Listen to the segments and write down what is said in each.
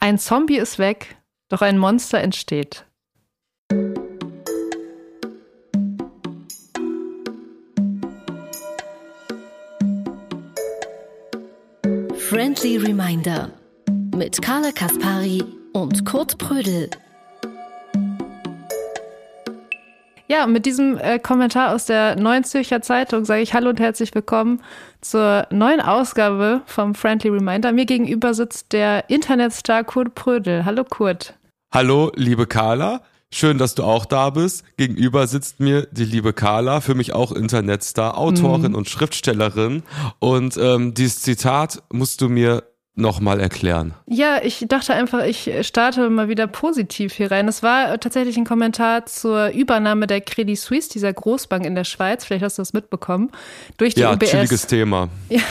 Ein Zombie ist weg, doch ein Monster entsteht. Friendly Reminder mit Carla Kaspari und Kurt Prödel. Ja, mit diesem äh, Kommentar aus der Neuen Zürcher Zeitung sage ich Hallo und herzlich willkommen zur neuen Ausgabe vom Friendly Reminder. Mir gegenüber sitzt der Internetstar Kurt Prödel. Hallo Kurt. Hallo, liebe Carla. Schön, dass du auch da bist. Gegenüber sitzt mir die liebe Carla, für mich auch Internetstar, Autorin mhm. und Schriftstellerin. Und ähm, dieses Zitat musst du mir nochmal erklären? Ja, ich dachte einfach, ich starte mal wieder positiv hier rein. Es war tatsächlich ein Kommentar zur Übernahme der Credit Suisse, dieser Großbank in der Schweiz. Vielleicht hast du das mitbekommen. Durch die ja, UBS. chilliges Thema. Ja,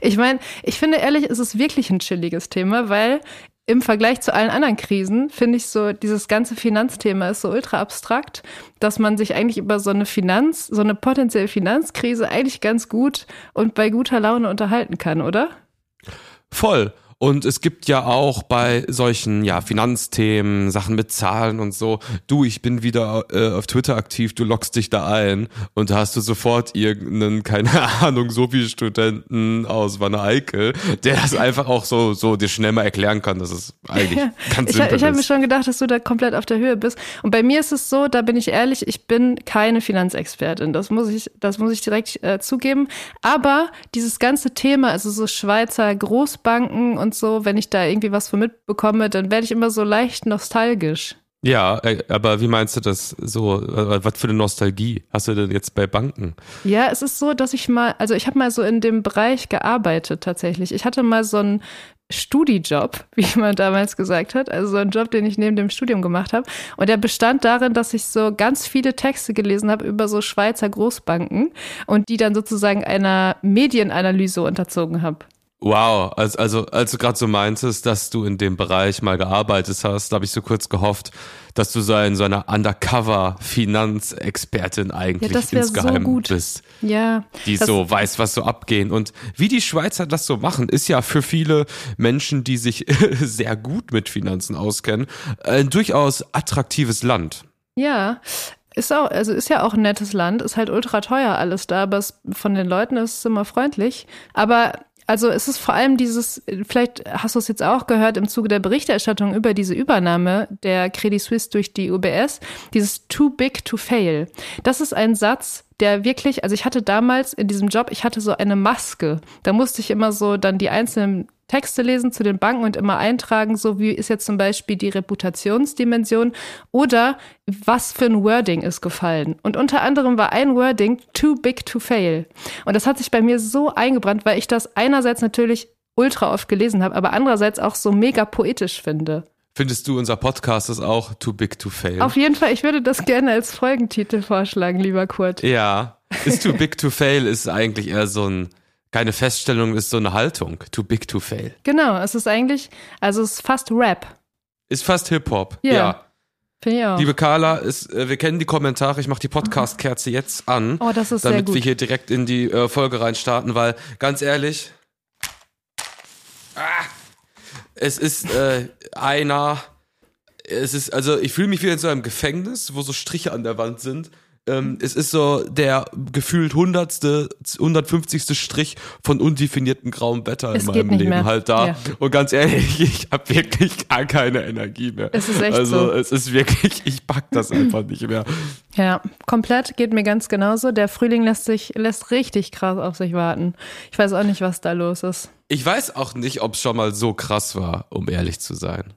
ich meine, ich finde ehrlich, es ist wirklich ein chilliges Thema, weil im Vergleich zu allen anderen Krisen finde ich so, dieses ganze Finanzthema ist so ultra abstrakt, dass man sich eigentlich über so eine Finanz, so eine potenzielle Finanzkrise eigentlich ganz gut und bei guter Laune unterhalten kann, oder? Voll. Und es gibt ja auch bei solchen ja, Finanzthemen, Sachen mit Zahlen und so, du, ich bin wieder äh, auf Twitter aktiv, du loggst dich da ein und da hast du sofort irgendeinen, keine Ahnung, so wie Studenten aus Wanne Eickel, der das einfach auch so, so dir schnell mal erklären kann, dass es eigentlich ja, ganz simpel ich, ich habe mir schon gedacht, dass du da komplett auf der Höhe bist. Und bei mir ist es so, da bin ich ehrlich, ich bin keine Finanzexpertin. Das muss ich, das muss ich direkt äh, zugeben. Aber dieses ganze Thema, also so Schweizer Großbanken und und so, wenn ich da irgendwie was von mitbekomme, dann werde ich immer so leicht nostalgisch. Ja, äh, aber wie meinst du das so? Äh, was für eine Nostalgie hast du denn jetzt bei Banken? Ja, es ist so, dass ich mal, also ich habe mal so in dem Bereich gearbeitet tatsächlich. Ich hatte mal so einen Studijob, wie man damals gesagt hat, also so einen Job, den ich neben dem Studium gemacht habe. Und der bestand darin, dass ich so ganz viele Texte gelesen habe über so Schweizer Großbanken und die dann sozusagen einer Medienanalyse unterzogen habe. Wow, also, also als du gerade so meintest, dass du in dem Bereich mal gearbeitet hast, da habe ich so kurz gehofft, dass du so, ein, so eine Undercover-Finanzexpertin eigentlich ja, insgeheim so bist. Ja. Die so weiß, was so abgehen. Und wie die Schweizer das so machen, ist ja für viele Menschen, die sich sehr gut mit Finanzen auskennen, ein durchaus attraktives Land. Ja, ist auch, also ist ja auch ein nettes Land, ist halt ultra teuer alles da, aber es, von den Leuten ist es immer freundlich. Aber also es ist vor allem dieses, vielleicht hast du es jetzt auch gehört im Zuge der Berichterstattung über diese Übernahme der Credit Suisse durch die UBS, dieses too big to fail. Das ist ein Satz, der wirklich, also ich hatte damals in diesem Job, ich hatte so eine Maske. Da musste ich immer so dann die einzelnen Texte lesen zu den Banken und immer eintragen, so wie ist jetzt zum Beispiel die Reputationsdimension oder was für ein Wording ist gefallen. Und unter anderem war ein Wording too big to fail. Und das hat sich bei mir so eingebrannt, weil ich das einerseits natürlich ultra oft gelesen habe, aber andererseits auch so mega poetisch finde. Findest du, unser Podcast ist auch too big to fail? Auf jeden Fall, ich würde das gerne als Folgentitel vorschlagen, lieber Kurt. Ja, ist too big to fail ist eigentlich eher so ein keine Feststellung, ist so eine Haltung. Too big to fail. Genau, es ist eigentlich, also es ist fast Rap. Ist fast Hip-Hop, yeah. ja. Finde ich auch. Liebe Carla, ist, äh, wir kennen die Kommentare. Ich mache die Podcast-Kerze jetzt an. Oh, das ist Damit sehr gut. wir hier direkt in die äh, Folge reinstarten, weil ganz ehrlich, ah, es ist äh, einer, es ist, also ich fühle mich wie in so einem Gefängnis, wo so Striche an der Wand sind ähm, es ist so der gefühlt hundertste, 150. Strich von undefiniertem grauem Wetter es in meinem Leben mehr. halt da. Ja. Und ganz ehrlich, ich habe wirklich gar keine Energie mehr. Es ist echt also so. es ist wirklich, ich pack das einfach nicht mehr. Ja, komplett geht mir ganz genauso. Der Frühling lässt sich lässt richtig krass auf sich warten. Ich weiß auch nicht, was da los ist. Ich weiß auch nicht, ob es schon mal so krass war, um ehrlich zu sein.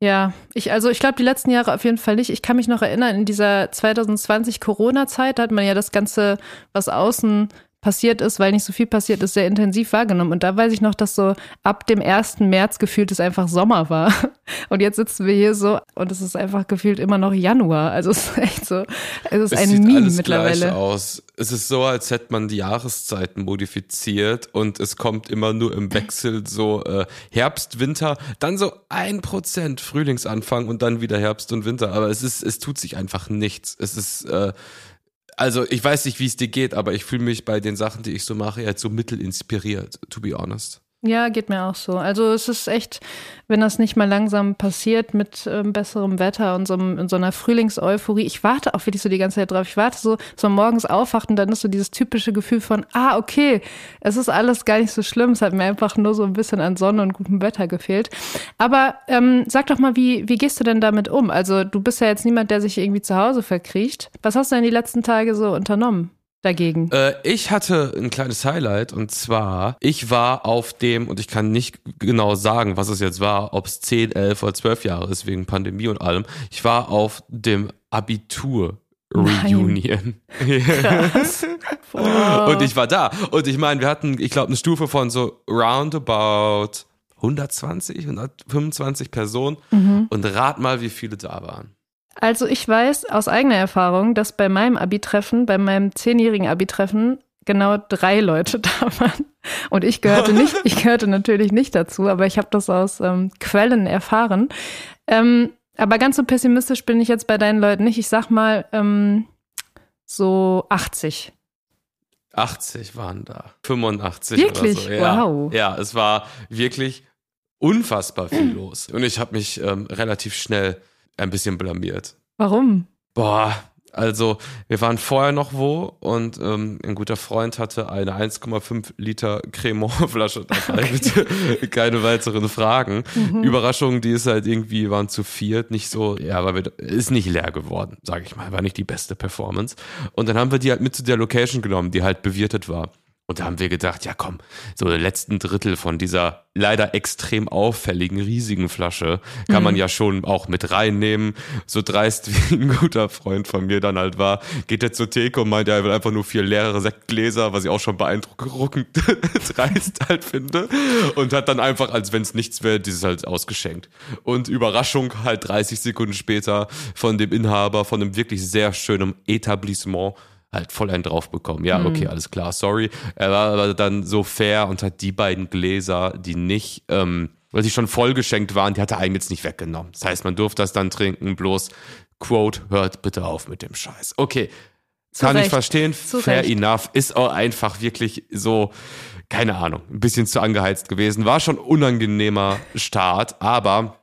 Ja, ich, also ich glaube, die letzten Jahre auf jeden Fall nicht. Ich kann mich noch erinnern, in dieser 2020 Corona-Zeit, da hat man ja das Ganze, was außen passiert ist, weil nicht so viel passiert ist, sehr intensiv wahrgenommen. Und da weiß ich noch, dass so ab dem 1. März gefühlt es einfach Sommer war. Und jetzt sitzen wir hier so und es ist einfach gefühlt immer noch Januar. Also es ist echt so, es ist es ein sieht Meme alles mittlerweile. Gleich aus. Es ist so, als hätte man die Jahreszeiten modifiziert und es kommt immer nur im Wechsel so äh, Herbst, Winter, dann so ein Prozent Frühlingsanfang und dann wieder Herbst und Winter. Aber es ist, es tut sich einfach nichts. Es ist äh, also ich weiß nicht, wie es dir geht, aber ich fühle mich bei den Sachen, die ich so mache, jetzt so mittelinspiriert, to be honest. Ja, geht mir auch so. Also es ist echt, wenn das nicht mal langsam passiert mit ähm, besserem Wetter und so, in so einer Frühlingseuphorie. Ich warte auch wirklich so die ganze Zeit drauf. Ich warte so, so morgens aufwacht und dann ist so dieses typische Gefühl von, ah, okay, es ist alles gar nicht so schlimm. Es hat mir einfach nur so ein bisschen an Sonne und gutem Wetter gefehlt. Aber ähm, sag doch mal, wie, wie gehst du denn damit um? Also du bist ja jetzt niemand, der sich irgendwie zu Hause verkriecht. Was hast du denn die letzten Tage so unternommen? Dagegen? Äh, ich hatte ein kleines Highlight und zwar, ich war auf dem, und ich kann nicht genau sagen, was es jetzt war, ob es 10, 11 oder 12 Jahre ist, wegen Pandemie und allem. Ich war auf dem Abitur. Reunion. Und ich war da. Und ich meine, wir hatten, ich glaube, eine Stufe von so roundabout 120, 125 Personen. Mhm. Und rat mal, wie viele da waren. Also ich weiß aus eigener Erfahrung, dass bei meinem Abi-Treffen, bei meinem zehnjährigen Abi-Treffen, genau drei Leute da waren. Und ich gehörte nicht, ich gehörte natürlich nicht dazu, aber ich habe das aus ähm, Quellen erfahren. Ähm, aber ganz so pessimistisch bin ich jetzt bei deinen Leuten nicht. Ich sag mal ähm, so 80. 80 waren da. 85 wirklich? oder so. Ja, wow. Ja, es war wirklich unfassbar viel los. Und ich habe mich ähm, relativ schnell ein bisschen blamiert. Warum? Boah, also wir waren vorher noch wo und ähm, ein guter Freund hatte eine 1,5 Liter Cremant-Flasche dabei. Okay. Keine weiteren Fragen. Mhm. Überraschungen, die ist halt irgendwie waren zu viert, nicht so, ja, wir, ist nicht leer geworden, sage ich mal, war nicht die beste Performance. Und dann haben wir die halt mit zu der Location genommen, die halt bewirtet war. Und da haben wir gedacht, ja komm, so den letzten Drittel von dieser leider extrem auffälligen, riesigen Flasche kann mhm. man ja schon auch mit reinnehmen. So dreist wie ein guter Freund von mir dann halt war, geht er zur Theke und meint, er will einfach nur vier leere Sektgläser, was ich auch schon beeindruckend dreist halt finde. Und hat dann einfach, als wenn es nichts wäre, dieses halt ausgeschenkt. Und Überraschung halt 30 Sekunden später von dem Inhaber von einem wirklich sehr schönen Etablissement halt voll einen drauf bekommen. Ja, okay, mhm. alles klar, sorry. Er war aber dann so fair und hat die beiden Gläser, die nicht, ähm, weil sie schon voll geschenkt waren, die hat er eigentlich jetzt nicht weggenommen. Das heißt, man durfte das dann trinken, bloß, Quote, hört bitte auf mit dem Scheiß. Okay, zu kann Recht. ich verstehen, zu fair Recht. enough, ist auch einfach wirklich so, keine Ahnung, ein bisschen zu angeheizt gewesen. War schon unangenehmer Start, aber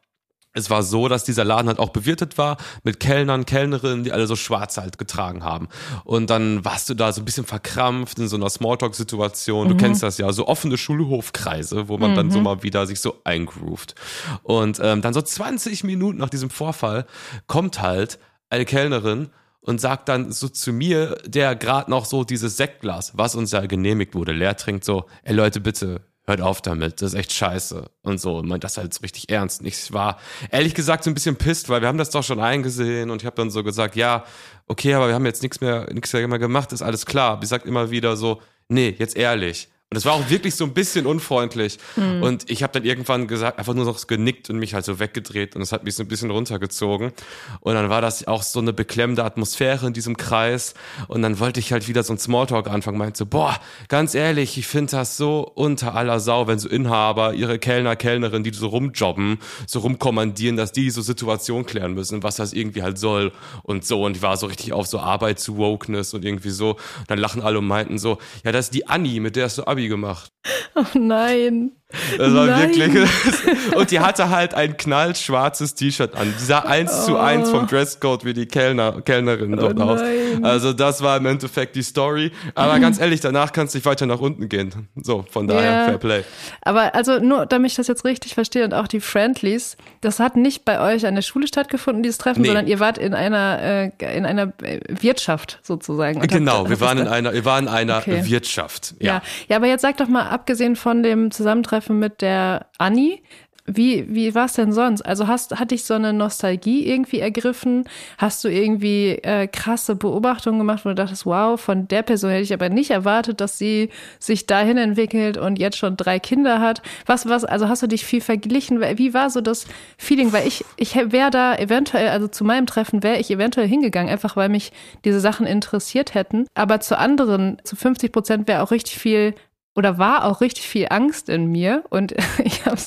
es war so, dass dieser Laden halt auch bewirtet war mit Kellnern, Kellnerinnen, die alle so schwarz halt getragen haben. Und dann warst du da so ein bisschen verkrampft in so einer Smalltalk-Situation. Du mhm. kennst das ja, so offene Schulhofkreise, wo man mhm. dann so mhm. mal wieder sich so eingroovt. Und ähm, dann so 20 Minuten nach diesem Vorfall kommt halt eine Kellnerin und sagt dann so zu mir, der gerade noch so dieses Sektglas, was uns ja genehmigt wurde, leer trinkt, so, ey Leute, bitte, hört auf damit, das ist echt scheiße und so und meint das halt so richtig ernst. Und ich war ehrlich gesagt so ein bisschen pisst, weil wir haben das doch schon eingesehen und ich habe dann so gesagt, ja, okay, aber wir haben jetzt nichts mehr, nichts mehr gemacht, ist alles klar. Ich sagt immer wieder so, nee, jetzt ehrlich. Und es war auch wirklich so ein bisschen unfreundlich. Mhm. Und ich habe dann irgendwann gesagt, einfach nur noch genickt und mich halt so weggedreht und es hat mich so ein bisschen runtergezogen. Und dann war das auch so eine beklemmende Atmosphäre in diesem Kreis. Und dann wollte ich halt wieder so ein Smalltalk anfangen, meinte so, boah, ganz ehrlich, ich finde das so unter aller Sau, wenn so Inhaber ihre Kellner, Kellnerin, die so rumjobben, so rumkommandieren, dass die so Situation klären müssen, was das irgendwie halt soll und so. Und ich war so richtig auf so Arbeit zu Wokeness und irgendwie so. Und dann lachen alle und meinten so, ja, das ist die Annie, mit der ist so Abi gemacht. Oh nein. Das war Nein. wirklich. Und die hatte halt ein knallschwarzes T-Shirt an. Die sah eins zu eins vom Dresscode wie die Kellner, Kellnerin oh dort aus. Also das war im Endeffekt die Story. Aber ganz ehrlich, danach kannst du nicht weiter nach unten gehen. So, von daher yeah. Fair Play. Aber also nur, damit ich das jetzt richtig verstehe und auch die Friendlies, das hat nicht bei euch an der Schule stattgefunden, dieses Treffen, nee. sondern ihr wart in einer, äh, in einer äh, Wirtschaft sozusagen. genau, habt, wir waren in einer, wir waren in einer okay. Wirtschaft. Ja. ja. Ja, aber jetzt sag doch mal, abgesehen von dem Zusammentreffen Treffen mit der Anni. Wie, wie war es denn sonst? Also hast, hat dich so eine Nostalgie irgendwie ergriffen? Hast du irgendwie äh, krasse Beobachtungen gemacht, wo du dachtest, wow, von der Person hätte ich aber nicht erwartet, dass sie sich dahin entwickelt und jetzt schon drei Kinder hat? Was, was, also hast du dich viel verglichen? Wie war so das Feeling? Weil ich, ich wäre da eventuell, also zu meinem Treffen wäre ich eventuell hingegangen, einfach weil mich diese Sachen interessiert hätten. Aber zu anderen, zu 50 Prozent wäre auch richtig viel oder war auch richtig viel Angst in mir und ich habe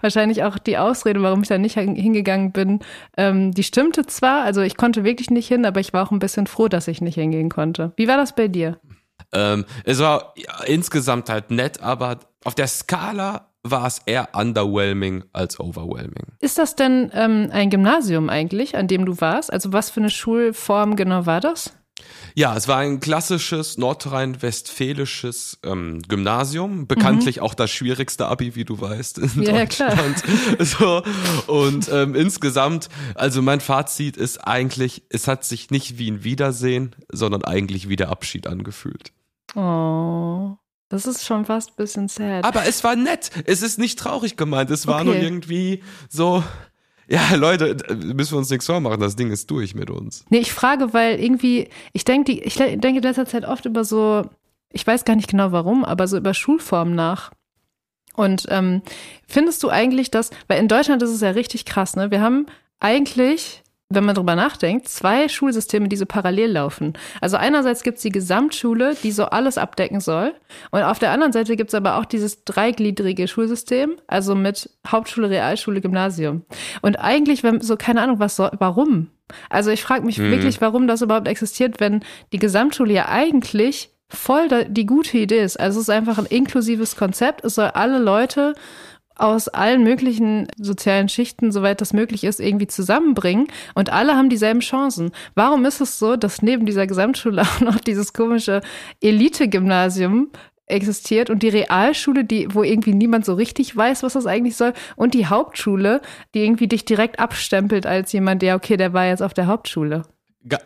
wahrscheinlich auch die Ausrede, warum ich da nicht hingegangen bin, ähm, die stimmte zwar, also ich konnte wirklich nicht hin, aber ich war auch ein bisschen froh, dass ich nicht hingehen konnte. Wie war das bei dir? Ähm, es war ja, insgesamt halt nett, aber auf der Skala war es eher underwhelming als overwhelming. Ist das denn ähm, ein Gymnasium eigentlich, an dem du warst? Also was für eine Schulform genau war das? Ja, es war ein klassisches nordrhein-westfälisches ähm, Gymnasium, bekanntlich mhm. auch das schwierigste Abi, wie du weißt, in ja, Deutschland. Ja, so, und ähm, insgesamt, also mein Fazit ist eigentlich, es hat sich nicht wie ein Wiedersehen, sondern eigentlich wie der Abschied angefühlt. Oh. Das ist schon fast ein bisschen sad. Aber es war nett. Es ist nicht traurig gemeint. Es war okay. nur irgendwie so, ja, Leute, müssen wir uns nichts vormachen, das Ding ist durch mit uns. Nee, ich frage, weil irgendwie, ich denke, ich denke in letzter Zeit oft über so, ich weiß gar nicht genau warum, aber so über Schulformen nach. Und ähm, findest du eigentlich, dass, weil in Deutschland ist es ja richtig krass, ne? Wir haben eigentlich wenn man drüber nachdenkt, zwei Schulsysteme, die so parallel laufen. Also einerseits gibt's die Gesamtschule, die so alles abdecken soll. Und auf der anderen Seite gibt's aber auch dieses dreigliedrige Schulsystem, also mit Hauptschule, Realschule, Gymnasium. Und eigentlich, wenn so, keine Ahnung, was soll, warum? Also ich frage mich mhm. wirklich, warum das überhaupt existiert, wenn die Gesamtschule ja eigentlich voll die gute Idee ist. Also es ist einfach ein inklusives Konzept. Es soll alle Leute aus allen möglichen sozialen Schichten, soweit das möglich ist, irgendwie zusammenbringen und alle haben dieselben Chancen. Warum ist es so, dass neben dieser Gesamtschule auch noch dieses komische Elite-Gymnasium existiert und die Realschule, die, wo irgendwie niemand so richtig weiß, was das eigentlich soll, und die Hauptschule, die irgendwie dich direkt abstempelt als jemand, der, okay, der war jetzt auf der Hauptschule.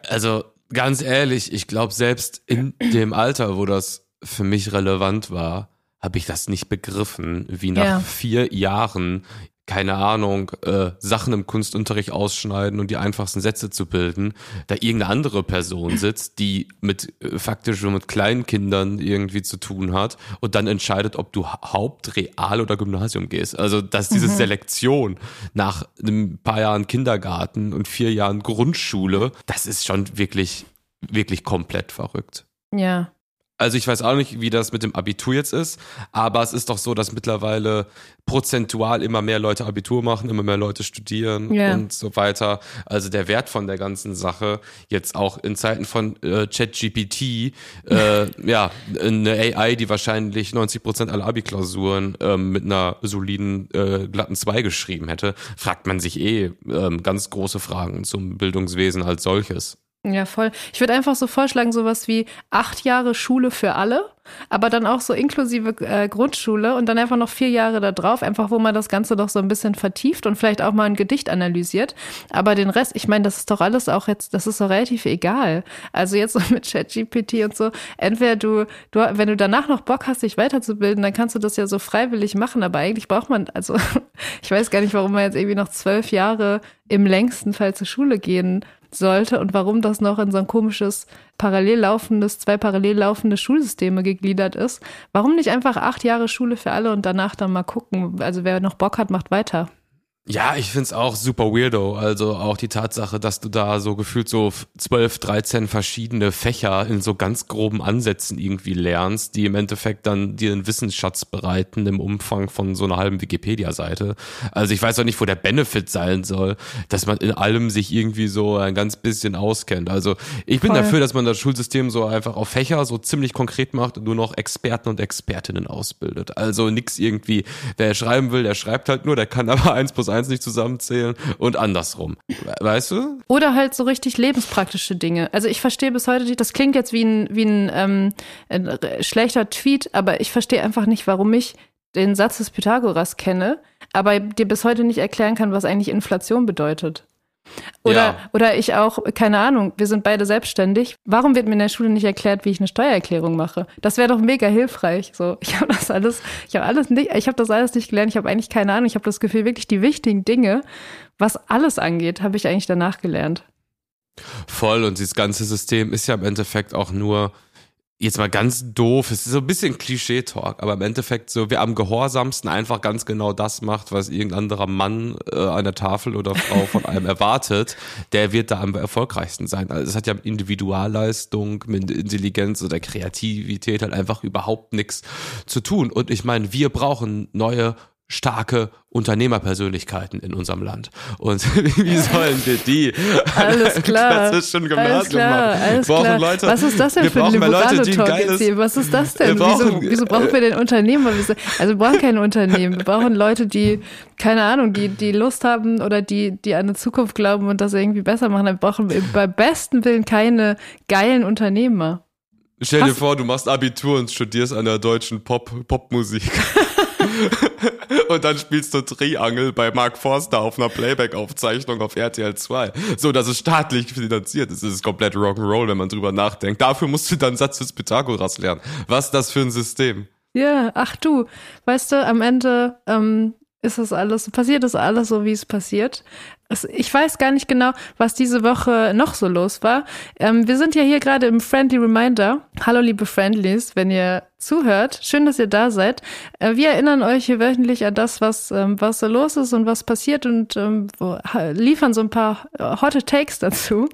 Also ganz ehrlich, ich glaube, selbst in dem Alter, wo das für mich relevant war, habe ich das nicht begriffen, wie nach ja. vier Jahren keine Ahnung, äh, Sachen im Kunstunterricht ausschneiden und die einfachsten Sätze zu bilden, da irgendeine andere Person sitzt, die mit äh, faktisch mit kleinen Kindern irgendwie zu tun hat und dann entscheidet, ob du Haupt-, Real- oder Gymnasium gehst. Also, dass diese mhm. Selektion nach ein paar Jahren Kindergarten und vier Jahren Grundschule, das ist schon wirklich, wirklich komplett verrückt. Ja. Also ich weiß auch nicht, wie das mit dem Abitur jetzt ist, aber es ist doch so, dass mittlerweile prozentual immer mehr Leute Abitur machen, immer mehr Leute studieren yeah. und so weiter. Also der Wert von der ganzen Sache jetzt auch in Zeiten von äh, ChatGPT, äh, ja, eine AI, die wahrscheinlich 90 Prozent aller Abi-Klausuren ähm, mit einer soliden äh, glatten 2 geschrieben hätte, fragt man sich eh ähm, ganz große Fragen zum Bildungswesen als solches. Ja, voll. Ich würde einfach so vorschlagen, sowas wie acht Jahre Schule für alle, aber dann auch so inklusive äh, Grundschule und dann einfach noch vier Jahre da drauf, einfach wo man das Ganze doch so ein bisschen vertieft und vielleicht auch mal ein Gedicht analysiert. Aber den Rest, ich meine, das ist doch alles auch jetzt, das ist doch relativ egal. Also jetzt so mit ChatGPT und so, entweder du, du, wenn du danach noch Bock hast, dich weiterzubilden, dann kannst du das ja so freiwillig machen, aber eigentlich braucht man, also ich weiß gar nicht, warum man jetzt irgendwie noch zwölf Jahre im längsten Fall zur Schule gehen sollte und warum das noch in so ein komisches parallel laufendes, zwei parallel laufende Schulsysteme gegliedert ist. Warum nicht einfach acht Jahre Schule für alle und danach dann mal gucken? Also wer noch Bock hat, macht weiter. Ja, ich find's auch super weirdo. Also auch die Tatsache, dass du da so gefühlt so 12, 13 verschiedene Fächer in so ganz groben Ansätzen irgendwie lernst, die im Endeffekt dann dir einen Wissensschatz bereiten im Umfang von so einer halben Wikipedia-Seite. Also ich weiß auch nicht, wo der Benefit sein soll, dass man in allem sich irgendwie so ein ganz bisschen auskennt. Also ich bin Voll. dafür, dass man das Schulsystem so einfach auf Fächer so ziemlich konkret macht und nur noch Experten und Expertinnen ausbildet. Also nix irgendwie, wer schreiben will, der schreibt halt nur, der kann aber eins plus eins nicht zusammenzählen und andersrum. Weißt du? Oder halt so richtig lebenspraktische Dinge. Also ich verstehe bis heute nicht, das klingt jetzt wie ein, wie ein, ähm, ein schlechter Tweet, aber ich verstehe einfach nicht, warum ich den Satz des Pythagoras kenne, aber dir bis heute nicht erklären kann, was eigentlich Inflation bedeutet. Oder, ja. oder ich auch, keine Ahnung, wir sind beide selbstständig. Warum wird mir in der Schule nicht erklärt, wie ich eine Steuererklärung mache? Das wäre doch mega hilfreich. So, ich habe das alles, ich habe alles nicht, ich habe das alles nicht gelernt. Ich habe eigentlich keine Ahnung. Ich habe das Gefühl, wirklich die wichtigen Dinge, was alles angeht, habe ich eigentlich danach gelernt. Voll. Und dieses ganze System ist ja im Endeffekt auch nur jetzt mal ganz doof, es ist so ein bisschen Klischee-Talk, aber im Endeffekt so, wer am gehorsamsten einfach ganz genau das macht, was irgendein anderer Mann äh, an der Tafel oder Frau von einem erwartet, der wird da am erfolgreichsten sein. Also es hat ja mit Individualleistung, mit Intelligenz oder Kreativität halt einfach überhaupt nichts zu tun. Und ich meine, wir brauchen neue starke Unternehmerpersönlichkeiten in unserem Land. Und wie sollen wir die alles klar, klassischen alles klar, alles brauchen klar. Leute, Was ist das denn wir für ein brauchen mehr liberale Leute, die ein Talk jetzt hier? Was ist das denn? Wir brauchen- wieso, wieso brauchen wir denn Unternehmer? Also wir brauchen keine Unternehmen. Wir brauchen Leute, die, keine Ahnung, die, die Lust haben oder die, die an eine Zukunft glauben und das irgendwie besser machen. Wir brauchen beim besten Willen keine geilen Unternehmer. Stell dir Hast- vor, du machst Abitur und studierst an der deutschen Pop Popmusik. und dann spielst du Triangel bei Mark Forster auf einer Playback-Aufzeichnung auf RTL 2. So, das ist staatlich finanziert. Das ist komplett Rock'n'Roll, wenn man drüber nachdenkt. Dafür musst du dann Satz des Pythagoras lernen. Was ist das für ein System? Ja, ach du, weißt du, am Ende ähm, ist das alles, passiert das alles so, wie es passiert. Ich weiß gar nicht genau, was diese Woche noch so los war. Ähm, wir sind ja hier gerade im Friendly Reminder. Hallo, liebe Friendlies, wenn ihr zuhört. Schön, dass ihr da seid. Äh, wir erinnern euch hier wöchentlich an das, was, ähm, was so los ist und was passiert und ähm, wo, liefern so ein paar äh, hotte Takes dazu.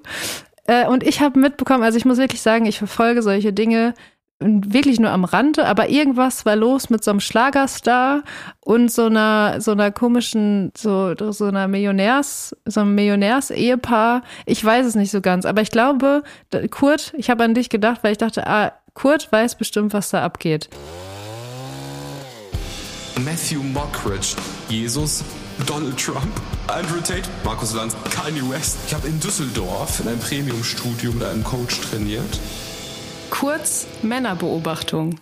Äh, und ich habe mitbekommen, also ich muss wirklich sagen, ich verfolge solche Dinge wirklich nur am Rande, aber irgendwas war los mit so einem Schlagerstar und so einer so einer komischen so so einer Millionärs so einem Millionärs-Ehepaar. Ich weiß es nicht so ganz, aber ich glaube, Kurt, ich habe an dich gedacht, weil ich dachte, ah, Kurt weiß bestimmt, was da abgeht. Matthew Mockridge, Jesus, Donald Trump, Andrew Tate, Markus Lanz, Kanye West. Ich habe in Düsseldorf in einem Premium-Studio mit einem Coach trainiert. Kurz Männerbeobachtung.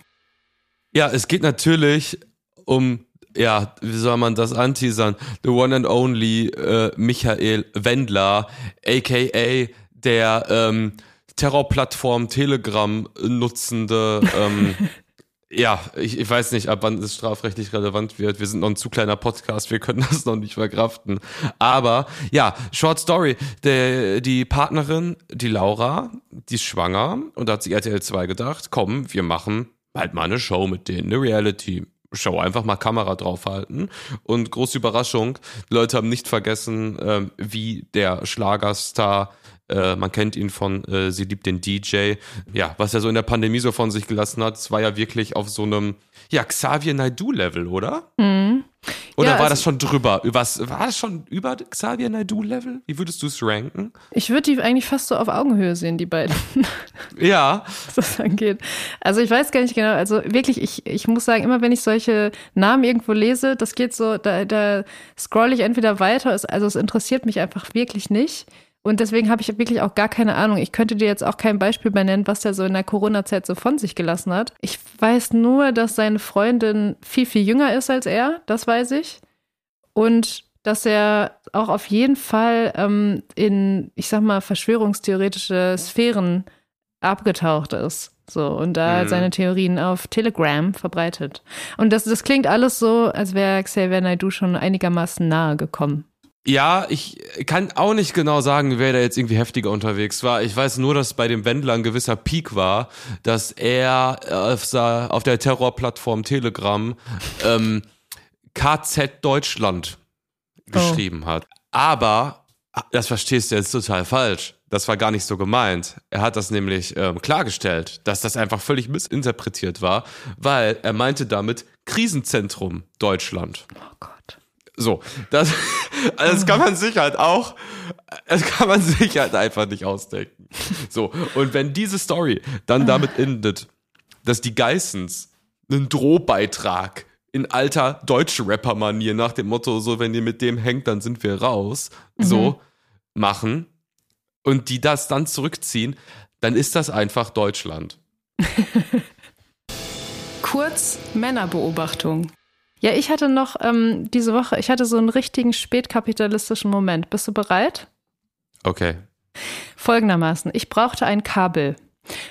Ja, es geht natürlich um, ja, wie soll man das anteasern? The one and only äh, Michael Wendler, aka der ähm, Terrorplattform Telegram nutzende, ähm, ja, ich, ich weiß nicht, ab wann es strafrechtlich relevant wird. Wir sind noch ein zu kleiner Podcast, wir können das noch nicht verkraften. Aber ja, Short Story. Der, die Partnerin, die Laura, die ist schwanger und da hat sich RTL 2 gedacht, komm, wir machen halt mal eine Show mit denen, eine Reality. Show, einfach mal Kamera draufhalten. Und große Überraschung, die Leute haben nicht vergessen, ähm, wie der Schlagerstar, äh, man kennt ihn von äh, Sie liebt den DJ, ja, was er so in der Pandemie so von sich gelassen hat, es war ja wirklich auf so einem, ja, Xavier Naidoo-Level, oder? Oder Ja, war also- das schon drüber? Was, war das schon über Xavier Naidoo-Level? Wie würdest du es ranken? Ich würde die eigentlich fast so auf Augenhöhe sehen, die beiden. Ja, was das angeht. Also ich weiß gar nicht genau, also wirklich, ich, ich muss sagen, immer wenn ich solche Namen irgendwo lese, das geht so, da, da scroll ich entweder weiter, also es interessiert mich einfach wirklich nicht. Und deswegen habe ich wirklich auch gar keine Ahnung. Ich könnte dir jetzt auch kein Beispiel mehr nennen, was der so in der Corona-Zeit so von sich gelassen hat. Ich weiß nur, dass seine Freundin viel, viel jünger ist als er, das weiß ich. Und dass er auch auf jeden Fall ähm, in, ich sag mal, verschwörungstheoretische Sphären abgetaucht ist. So, und da Mhm. seine Theorien auf Telegram verbreitet. Und das, das klingt alles so, als wäre Xavier Naidoo schon einigermaßen nahe gekommen. Ja, ich kann auch nicht genau sagen, wer da jetzt irgendwie heftiger unterwegs war. Ich weiß nur, dass bei dem Wendler ein gewisser Peak war, dass er auf, der Terrorplattform Telegram ähm, KZ Deutschland geschrieben hat. Aber das verstehst du jetzt total falsch. Das war gar nicht so gemeint. Er hat das nämlich ähm, klargestellt, dass das einfach völlig missinterpretiert war, weil er meinte damit Krisenzentrum Deutschland. Oh Gott. So, das, also das kann man sich halt auch, das kann man sich halt einfach nicht ausdenken. So, und wenn diese Story dann damit endet, dass die Geissens einen Drohbeitrag in alter Deutsch-Rapper-Manier nach dem Motto, so, wenn ihr mit dem hängt, dann sind wir raus, so machen und die das dann zurückziehen, dann ist das einfach Deutschland. Kurz Männerbeobachtung. Ja, ich hatte noch ähm, diese Woche, ich hatte so einen richtigen spätkapitalistischen Moment. Bist du bereit? Okay. Folgendermaßen, ich brauchte ein Kabel.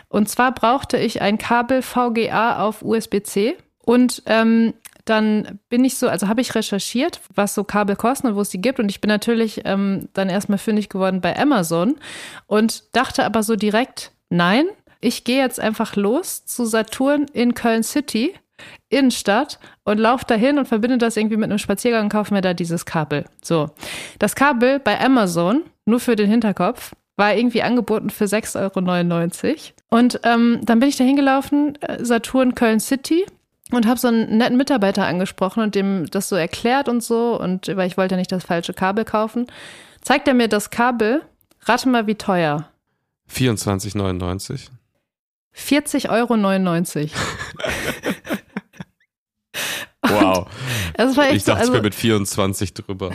Und zwar brauchte ich ein Kabel VGA auf USB-C. Und ähm, dann bin ich so, also habe ich recherchiert, was so Kabel kosten und wo es die gibt. Und ich bin natürlich ähm, dann erstmal fündig geworden bei Amazon und dachte aber so direkt, nein, ich gehe jetzt einfach los zu Saturn in Köln City, Innenstadt, und laufe dahin und verbinde das irgendwie mit einem Spaziergang und kaufe mir da dieses Kabel. So. Das Kabel bei Amazon, nur für den Hinterkopf, war irgendwie angeboten für 6,99 Euro. Und ähm, dann bin ich da hingelaufen, äh, Saturn Köln City, und habe so einen netten Mitarbeiter angesprochen und dem das so erklärt und so und weil ich wollte ja nicht das falsche Kabel kaufen, zeigt er mir das Kabel. Rate mal, wie teuer. 24,99. 40,99 Euro. Wow. Das war echt Ich dachte, so, ich also, bin mit 24 drüber.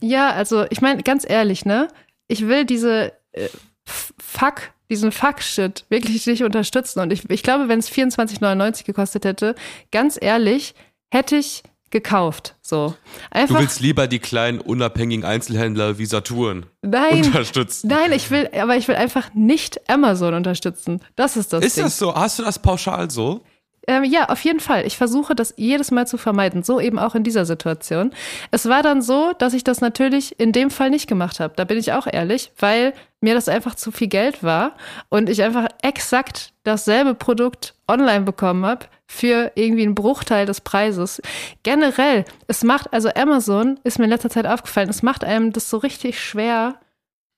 Ja, also ich meine, ganz ehrlich, ne? Ich will diese äh, Fuck, diesen Fuck-Shit wirklich nicht unterstützen. Und ich, ich glaube, wenn es 24,99 gekostet hätte, ganz ehrlich, hätte ich gekauft. So. Du Einfach. willst lieber die kleinen unabhängigen Einzelhändler wie Saturn nein. unterstützen. Nein, ich will, aber ich will einfach nicht Amazon unterstützen. Das ist das Ist Ding. das so? Hast du das pauschal so? Ähm, ja, auf jeden Fall. Ich versuche das jedes Mal zu vermeiden, so eben auch in dieser Situation. Es war dann so, dass ich das natürlich in dem Fall nicht gemacht habe. Da bin ich auch ehrlich, weil mir das einfach zu viel Geld war und ich einfach exakt dasselbe Produkt online bekommen habe für irgendwie einen Bruchteil des Preises. Generell, es macht, also Amazon ist mir in letzter Zeit aufgefallen, es macht einem das so richtig schwer,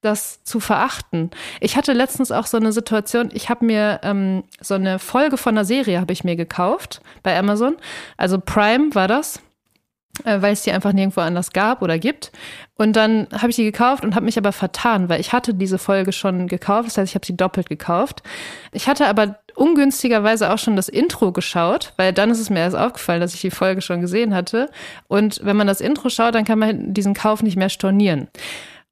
das zu verachten. Ich hatte letztens auch so eine Situation, ich habe mir ähm, so eine Folge von einer Serie habe ich mir gekauft bei Amazon. Also Prime war das, äh, weil es die einfach nirgendwo anders gab oder gibt. Und dann habe ich die gekauft und habe mich aber vertan, weil ich hatte diese Folge schon gekauft. Das heißt, ich habe sie doppelt gekauft. Ich hatte aber ungünstigerweise auch schon das Intro geschaut, weil dann ist es mir erst aufgefallen, dass ich die Folge schon gesehen hatte. Und wenn man das Intro schaut, dann kann man diesen Kauf nicht mehr stornieren.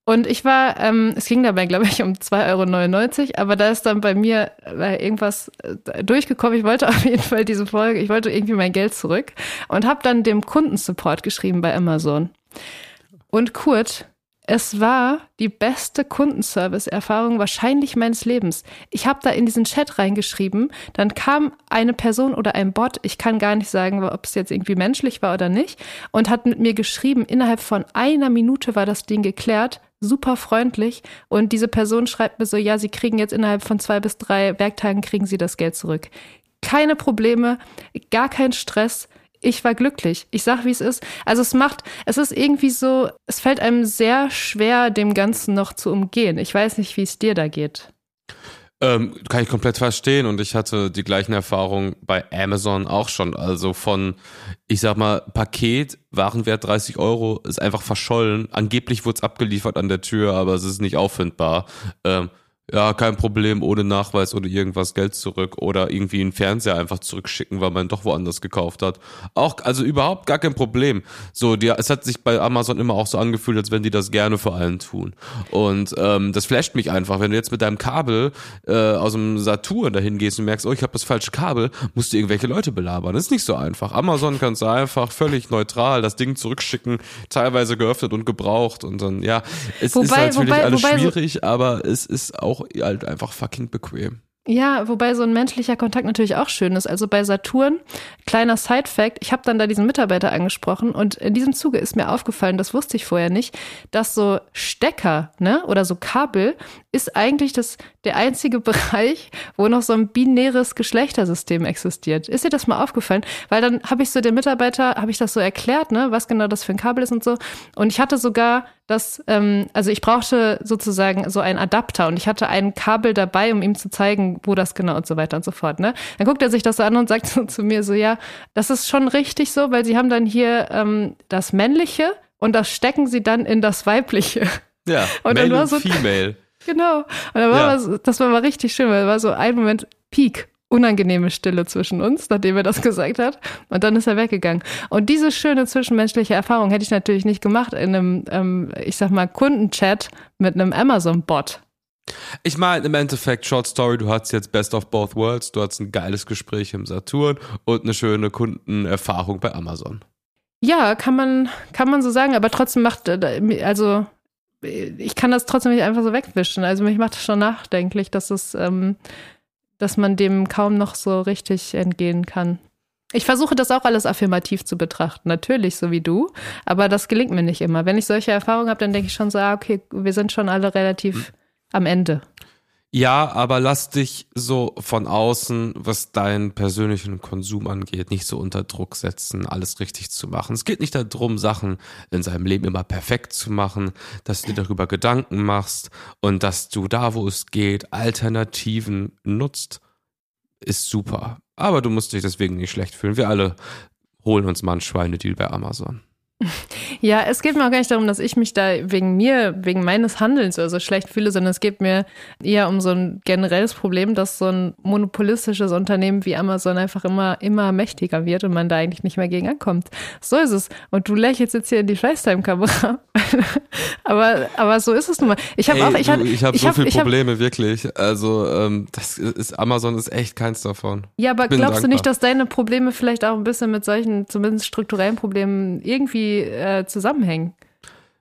Und ich war, ähm, es ging dabei, glaube ich, um 2,99 Euro, aber da ist dann bei mir äh, irgendwas äh, durchgekommen. Ich wollte auf jeden Fall diese Folge, ich wollte irgendwie mein Geld zurück und habe dann dem Kundensupport geschrieben bei Amazon. Und Kurt, es war die beste Kundenservice-Erfahrung wahrscheinlich meines Lebens. Ich habe da in diesen Chat reingeschrieben, dann kam eine Person oder ein Bot, ich kann gar nicht sagen, ob es jetzt irgendwie menschlich war oder nicht, und hat mit mir geschrieben, innerhalb von einer Minute war das Ding geklärt, super freundlich. Und diese Person schreibt mir so, ja, Sie kriegen jetzt innerhalb von zwei bis drei Werktagen kriegen Sie das Geld zurück. Keine Probleme, gar kein Stress ich war glücklich. Ich sag, wie es ist. Also es macht, es ist irgendwie so, es fällt einem sehr schwer, dem Ganzen noch zu umgehen. Ich weiß nicht, wie es dir da geht. Ähm, kann ich komplett verstehen und ich hatte die gleichen Erfahrungen bei Amazon auch schon. Also von, ich sag mal, Paket, Warenwert 30 Euro, ist einfach verschollen. Angeblich wurde es abgeliefert an der Tür, aber es ist nicht auffindbar. Ähm, ja, kein Problem, ohne Nachweis oder irgendwas Geld zurück oder irgendwie einen Fernseher einfach zurückschicken, weil man doch woanders gekauft hat. Auch, also überhaupt gar kein Problem. So, die, es hat sich bei Amazon immer auch so angefühlt, als wenn die das gerne für allen tun. Und ähm, das flasht mich einfach, wenn du jetzt mit deinem Kabel äh, aus dem Saturn dahin gehst und merkst, oh, ich habe das falsche Kabel, musst du irgendwelche Leute belabern. Das ist nicht so einfach. Amazon kannst du einfach völlig neutral das Ding zurückschicken, teilweise geöffnet und gebraucht und dann, ja, es ist Wobei- natürlich wobei- alles wobei schwierig, aber es ist auch halt einfach fucking bequem. Ja, wobei so ein menschlicher Kontakt natürlich auch schön ist. Also bei Saturn, kleiner Side-Fact, ich habe dann da diesen Mitarbeiter angesprochen und in diesem Zuge ist mir aufgefallen, das wusste ich vorher nicht, dass so Stecker ne, oder so Kabel ist eigentlich das, der einzige Bereich, wo noch so ein binäres Geschlechtersystem existiert. Ist dir das mal aufgefallen? Weil dann habe ich so dem Mitarbeiter, habe ich das so erklärt, ne, was genau das für ein Kabel ist und so. Und ich hatte sogar das, ähm, also ich brauchte sozusagen so einen Adapter und ich hatte ein Kabel dabei, um ihm zu zeigen, wo das genau und so weiter und so fort. Ne? Dann guckt er sich das so an und sagt so zu mir so, ja, das ist schon richtig so, weil sie haben dann hier ähm, das Männliche und das stecken sie dann in das Weibliche. Ja, Und dann Male war und so- Female. Genau. Und war Ja. was, das war mal richtig schön, weil es war so ein Moment Peak. Unangenehme Stille zwischen uns, nachdem er das gesagt hat. Und dann ist er weggegangen. Und diese schöne zwischenmenschliche Erfahrung hätte ich natürlich nicht gemacht in einem, ähm, ich sag mal, Kundenchat mit einem Amazon-Bot. Ich meine, im Endeffekt, Short Story, du hattest jetzt Best of Both Worlds, du hattest ein geiles Gespräch im Saturn und eine schöne Kundenerfahrung bei Amazon. Ja, kann man, kann man so sagen, aber trotzdem macht, äh, also ich kann das trotzdem nicht einfach so wegwischen. Also mich macht das schon nachdenklich, dass es, ähm, dass man dem kaum noch so richtig entgehen kann. Ich versuche das auch alles affirmativ zu betrachten, natürlich, so wie du, aber das gelingt mir nicht immer. Wenn ich solche Erfahrungen habe, dann denke ich schon so, ah, okay, wir sind schon alle relativ am Ende. Ja, aber lass dich so von außen, was deinen persönlichen Konsum angeht, nicht so unter Druck setzen, alles richtig zu machen. Es geht nicht darum, Sachen in seinem Leben immer perfekt zu machen, dass du dir darüber Gedanken machst und dass du da, wo es geht, Alternativen nutzt. ist super. Aber du musst dich deswegen nicht schlecht fühlen. Wir alle holen uns mal einen Schweinedeal bei Amazon. Ja, es geht mir auch gar nicht darum, dass ich mich da wegen mir, wegen meines Handelns oder so schlecht fühle, sondern es geht mir eher um so ein generelles Problem, dass so ein monopolistisches Unternehmen wie Amazon einfach immer, immer mächtiger wird und man da eigentlich nicht mehr gegen ankommt. So ist es. Und du lächelst jetzt hier in die FaceTime-Kamera. aber, aber so ist es nun mal. Ich habe auch, ich, habe ich so hab- viele ich hab- Probleme, wirklich. Also, ähm, das ist, Amazon ist echt keins davon. Ja, aber Bin glaubst du nicht, dankbar. dass deine Probleme vielleicht auch ein bisschen mit solchen, zumindest strukturellen Problemen irgendwie äh, zusammenhängen?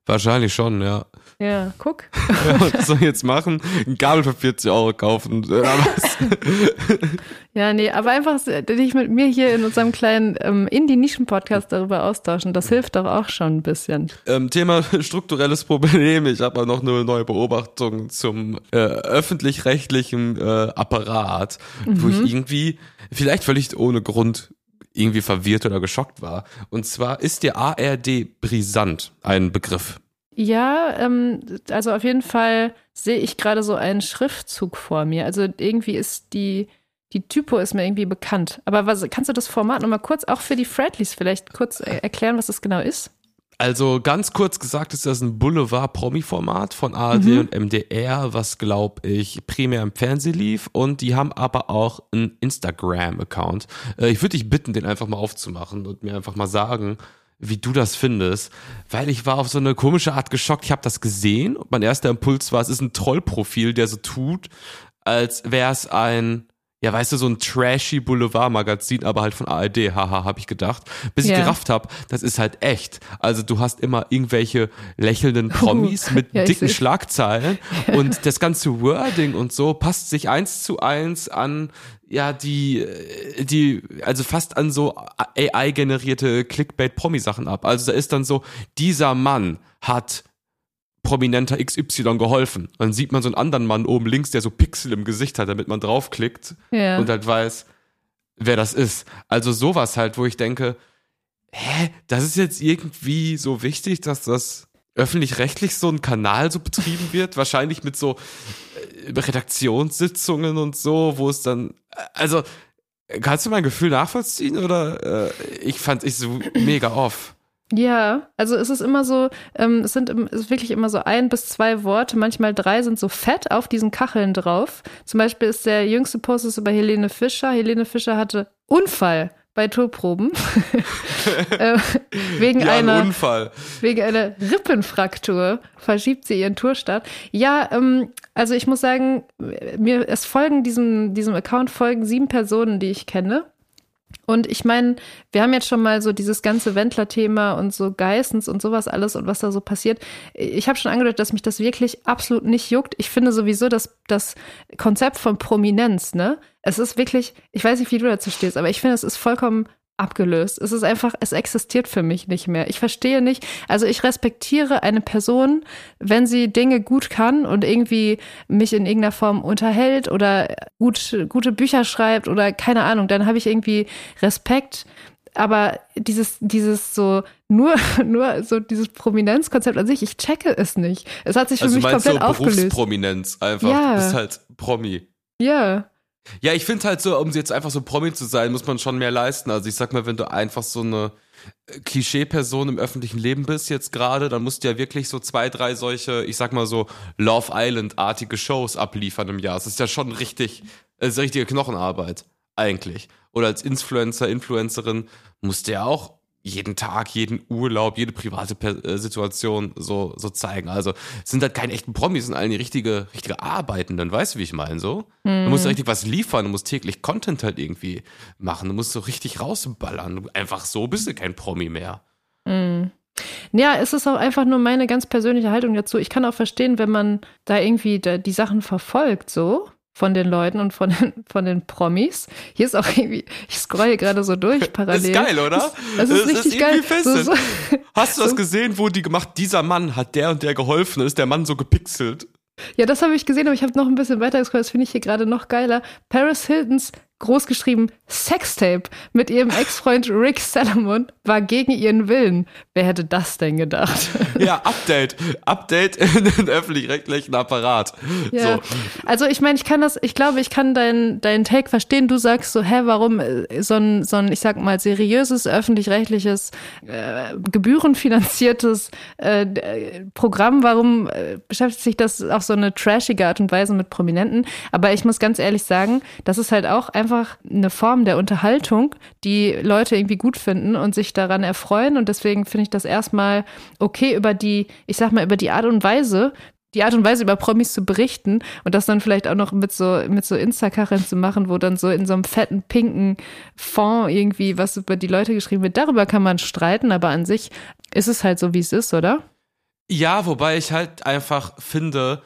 Wahrscheinlich schon, ja. Ja, guck. ja was soll ich jetzt machen? Ein Gabel für 40 Euro kaufen. Äh, Ja, nee, aber einfach äh, dich mit mir hier in unserem kleinen ähm, Indie-Nischen-Podcast darüber austauschen, das hilft doch auch schon ein bisschen. ähm, Thema strukturelles Problem. Ich habe noch eine neue Beobachtung zum äh, öffentlich-rechtlichen äh, Apparat, wo Mhm. ich irgendwie, vielleicht völlig ohne Grund, irgendwie verwirrt oder geschockt war. Und zwar ist der ARD brisant ein Begriff. Ja, ähm, also auf jeden Fall sehe ich gerade so einen Schriftzug vor mir. Also irgendwie ist die, die Typo ist mir irgendwie bekannt. Aber was, kannst du das Format nochmal kurz, auch für die Friendlies vielleicht kurz äh, erklären, was das genau ist? Also ganz kurz gesagt ist das ein Boulevard-Promi-Format von ARD Mhm. und MDR, was glaube ich primär im Fernsehen lief und die haben aber auch einen Instagram-Account. Äh, ich würde dich bitten, den einfach mal aufzumachen und mir einfach mal sagen, wie du das findest, weil ich war auf so eine komische Art geschockt. Ich habe das gesehen und mein erster Impuls war, es ist ein Trollprofil, der so tut, als wäre es ein ja, weißt du, so ein trashy Boulevard-Magazin, aber halt von ARD, haha, habe ich gedacht. Bis ich Ja. gerafft habe, das ist halt echt. Also du hast immer irgendwelche lächelnden Promis mit Ja, ich dicken. Schlagzeilen und das ganze Wording und so passt sich eins zu eins an ja, die, die, also fast an so AI-generierte Clickbait-Promi-Sachen ab. Also da ist dann so, dieser Mann hat prominenter XY geholfen. Dann sieht man so einen anderen Mann oben links, der so Pixel im Gesicht hat, damit man draufklickt Ja. und halt weiß, wer das ist. Also sowas halt, wo ich denke, hä, das ist jetzt irgendwie so wichtig, dass das öffentlich-rechtlich so ein Kanal so betrieben wird, wahrscheinlich mit so äh, Redaktionssitzungen und so, wo es dann, also kannst du mein Gefühl nachvollziehen oder äh, ich fand ich so mega off. Ja, also es ist immer so, ähm, es sind es wirklich immer so ein bis zwei Worte, manchmal drei sind so fett auf diesen Kacheln drauf. Zum Beispiel ist der jüngste Post ist über Helene Fischer. Helene Fischer hatte Unfall bei Tourproben äh, wegen Ja, ein einer Unfall. wegen einer Rippenfraktur verschiebt sie ihren Tourstart. Ja, ähm, also ich muss sagen, mir es folgen diesem diesem Account folgen sieben Personen, die ich kenne. Und ich meine, wir haben jetzt schon mal so dieses ganze Wendler-Thema und so Geissens und sowas alles und was da so passiert. Ich habe schon angedeutet, dass mich das wirklich absolut nicht juckt. Ich finde sowieso, dass das Konzept von Prominenz, ne, es ist wirklich, ich weiß nicht, wie du dazu stehst, aber ich finde, es ist vollkommen abgelöst. Es ist einfach, es existiert für mich nicht mehr. Ich verstehe nicht, also ich respektiere eine Person, wenn sie Dinge gut kann und irgendwie mich in irgendeiner Form unterhält oder gut, gute Bücher schreibt oder keine Ahnung, dann habe ich irgendwie Respekt. Aber dieses, dieses so, nur, nur so dieses Prominenzkonzept an sich, ich checke es nicht. Es hat sich für Also mich komplett du aufgelöst. Berufsprominenz einfach. Ja. Du bist halt Promi. Ja. Ja, ich finde halt so, um jetzt einfach so Promi zu sein, muss man schon mehr leisten. Also ich sag mal, wenn du einfach so eine äh, Klischee-Person im öffentlichen Leben bist jetzt gerade, dann musst du ja wirklich so zwei, drei solche, ich sag mal so Love Island-artige Shows abliefern im Jahr. Das ist ja schon richtig, das ist richtige Knochenarbeit, eigentlich. Oder als Influencer, Influencerin musst du ja auch jeden Tag, jeden Urlaub, jede private äh, Situation so, so zeigen. Also sind halt keine echten Promis, sind allen die richtige, richtige Arbeitenden, weißt du, wie ich meine, so? Du musst richtig was liefern, du musst täglich Content halt irgendwie machen, du musst so richtig rausballern. Einfach so bist du kein Promi mehr. Ja, es ist auch einfach nur meine ganz persönliche Haltung dazu. Ich kann auch verstehen, wenn man da irgendwie die Sachen verfolgt, so von den Leuten und von den, von den Promis. Hier ist auch irgendwie, ich scrolle gerade so durch parallel. ist geil, oder? Das, das ist Das ist richtig geil. irgendwie So, so, Hast du das gesehen, wo die gemacht, dieser Mann hat der und der geholfen, ist der Mann so gepixelt. ja, das habe ich gesehen, aber ich habe noch ein bisschen weiter gescrollt. Das finde ich hier gerade noch geiler. Paris Hiltons groß geschrieben Sextape mit ihrem Ex-Freund Rick Salomon war gegen ihren Willen. Wer hätte das denn gedacht? Ja, Update. Update in den öffentlich-rechtlichen Apparat. Ja. So. Also ich meine, ich kann das, ich glaube, ich kann deinen deinen Take verstehen. Du sagst so, hä, warum äh, so ein, so ein ich sag mal, seriöses, öffentlich-rechtliches, äh, gebührenfinanziertes äh, äh, Programm, warum äh, beschäftigt sich das auf so eine trashige Art und Weise mit Prominenten? Aber ich muss ganz ehrlich sagen, das ist halt auch einfach eine Form der Unterhaltung, die Leute irgendwie gut finden und sich daran erfreuen. Und deswegen finde ich das erstmal okay über die, ich sag mal, über die Art und Weise, die Art und Weise über Promis zu berichten und das dann vielleicht auch noch mit so mit so Insta-Kacheln zu machen, wo dann so in so einem fetten pinken Fond irgendwie was über die Leute geschrieben wird. Darüber kann man streiten, aber an sich ist es halt so, wie es ist, oder? Ja, wobei ich halt einfach finde,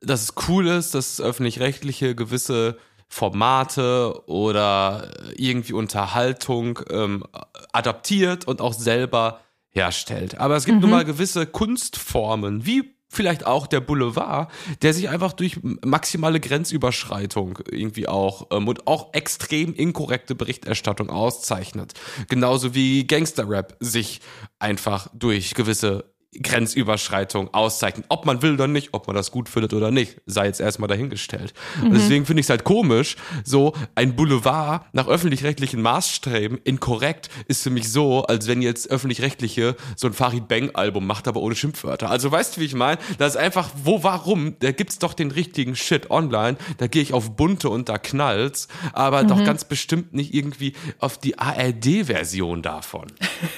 dass es cool ist, dass öffentlich-rechtliche gewisse Formate oder irgendwie Unterhaltung ähm, adaptiert und auch selber herstellt. Aber es gibt nun mal gewisse Kunstformen, wie vielleicht auch der Boulevard, der sich einfach durch maximale Grenzüberschreitung irgendwie auch ähm, und auch extrem inkorrekte Berichterstattung auszeichnet. Genauso wie Gangsterrap sich einfach durch gewisse Grenzüberschreitung auszeichnen. Ob man will oder nicht, ob man das gut findet oder nicht, sei jetzt erstmal dahingestellt. Und deswegen finde ich es halt komisch, so ein Boulevard nach öffentlich-rechtlichen Maßstäben inkorrekt ist für mich so, als wenn jetzt öffentlich-rechtliche so ein Farid Bang-Album macht, aber ohne Schimpfwörter. Also weißt du, wie ich meine? Das ist einfach, wo, warum? Da gibt's doch den richtigen Shit online. Da gehe ich auf bunte und da knallt's, aber doch ganz bestimmt nicht irgendwie auf die ARD-Version davon.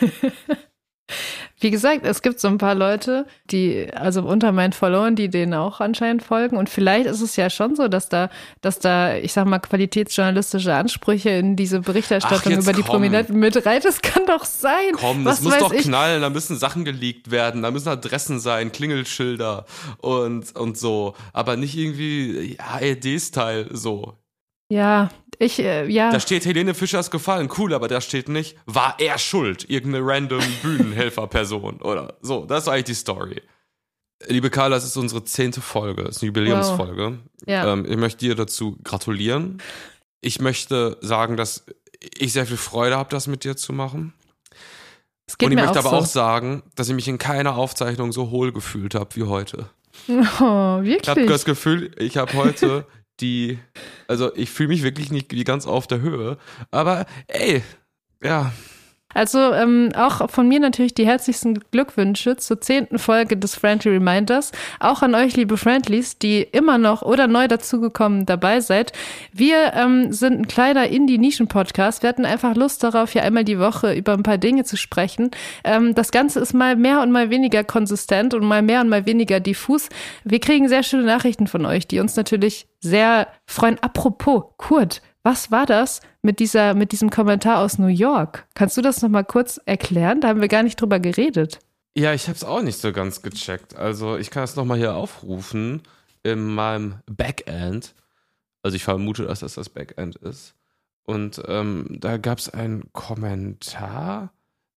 Wie gesagt, es gibt so ein paar Leute, die, also unter meinen Followern, die denen auch anscheinend folgen. Und vielleicht ist es ja schon so, dass da, dass da, ich sag mal, qualitätsjournalistische Ansprüche in diese Berichterstattung Ach, über die komm. Prominenten mit rein. Das kann doch sein. Komm, Was das muss weiß doch ich. knallen, da müssen Sachen geleakt werden, da müssen Adressen sein, Klingelschilder und, und so. Aber nicht irgendwie ARD-Style so. Ja, ich, äh, ja. Da steht Helene Fischers gefallen, cool, aber da steht nicht, war er schuld, irgendeine random Bühnenhelferperson oder so. Das ist eigentlich die Story. Liebe Carla, es ist unsere zehnte Folge, es ist eine Jubiläumsfolge. Ja. Ähm, ich möchte dir dazu gratulieren. Ich möchte sagen, dass ich sehr viel Freude habe, das mit dir zu machen. geht Und ich möchte auch aber auch so. sagen, dass ich mich in keiner Aufzeichnung so hohl gefühlt habe wie heute. Oh, Ich habe wirklich? das Gefühl, ich habe heute die, also ich fühle mich wirklich nicht wie ganz auf der Höhe, aber ey, ja, Also ähm, auch von mir natürlich die herzlichsten Glückwünsche zur zehnten Folge des Friendly Reminders. Auch an euch, liebe Friendlies, die immer noch oder neu dazugekommen dabei seid. Wir ähm, sind ein kleiner Indie-Nischen-Podcast. Wir hatten einfach Lust darauf, hier einmal die Woche über ein paar Dinge zu sprechen. Ähm, das Ganze ist mal mehr und mal weniger konsistent und mal mehr und mal weniger diffus. Wir kriegen sehr schöne Nachrichten von euch, die uns natürlich sehr freuen. Apropos, Kurt, was war das mit dieser, mit diesem Kommentar aus New York? Kannst du das nochmal kurz erklären? Da haben wir gar nicht drüber geredet. Ja, ich habe es auch nicht so ganz gecheckt. Also ich kann es nochmal hier aufrufen in meinem Backend. Also ich vermute, dass das das Backend ist. Und ähm, da gab es einen Kommentar,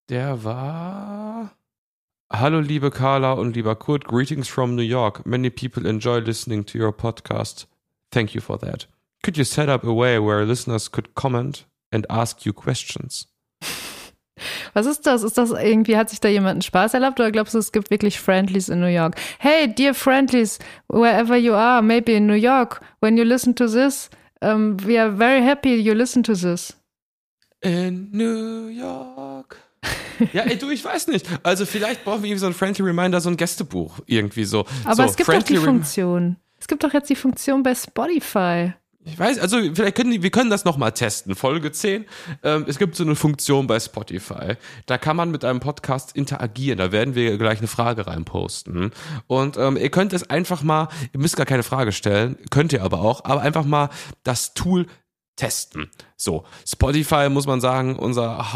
der war... Hallo liebe Carla und lieber Kurt, greetings from New York. Many people enjoy listening to your podcast. Thank you for that. Could you set up a way where listeners could comment and ask you questions? Was ist das? Ist das irgendwie, hat sich da jemand einen Spaß erlaubt oder glaubst du, es gibt wirklich Friendlies in New York? Hey, dear Friendlies, wherever you are, maybe in New York, when you listen to this, um, we are very happy you listen to this. In New York. ja, ey, du, ich weiß nicht. Also vielleicht brauchen wir irgendwie so ein Friendly Reminder, so ein Gästebuch irgendwie so. Aber so, es gibt doch die Funktion. Es gibt doch jetzt die Funktion bei Spotify. Ich weiß, also vielleicht können die, wir können das nochmal testen. Folge 10. Ähm, es gibt so eine Funktion bei Spotify. Da kann man mit einem Podcast interagieren. Da werden wir gleich eine Frage reinposten. Und ähm, ihr könnt es einfach mal, ihr müsst gar keine Frage stellen, könnt ihr aber auch, aber einfach mal das Tool testen. So, Spotify muss man sagen, unser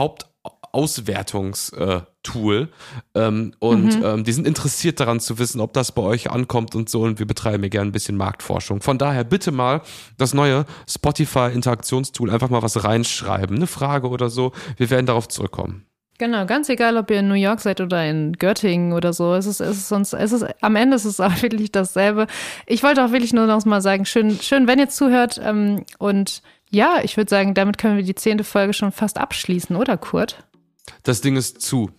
Hauptauswertungstool. Ähm, und ähm, die sind interessiert daran zu wissen, ob das bei euch ankommt und so. Und wir betreiben hier gerne ein bisschen Marktforschung. Von daher bitte mal das neue Spotify-Interaktionstool einfach mal was reinschreiben. Eine Frage oder so. Wir werden darauf zurückkommen. Genau, ganz egal, ob ihr in New York seid oder in Göttingen oder so. Es ist, es ist sonst, es ist, am Ende ist es auch wirklich dasselbe. Ich wollte auch wirklich nur noch mal sagen, schön, schön, wenn ihr zuhört, ähm, und Ja, ich würde sagen, damit können wir die zehnte Folge schon fast abschließen, oder Kurt? Das Ding ist zu.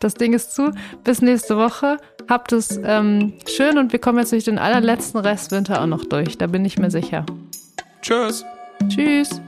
Das Ding ist zu. Bis nächste Woche. Habt es ähm, schön und wir kommen jetzt durch den allerletzten Restwinter auch noch durch. Da bin ich mir sicher. Tschüss. Tschüss.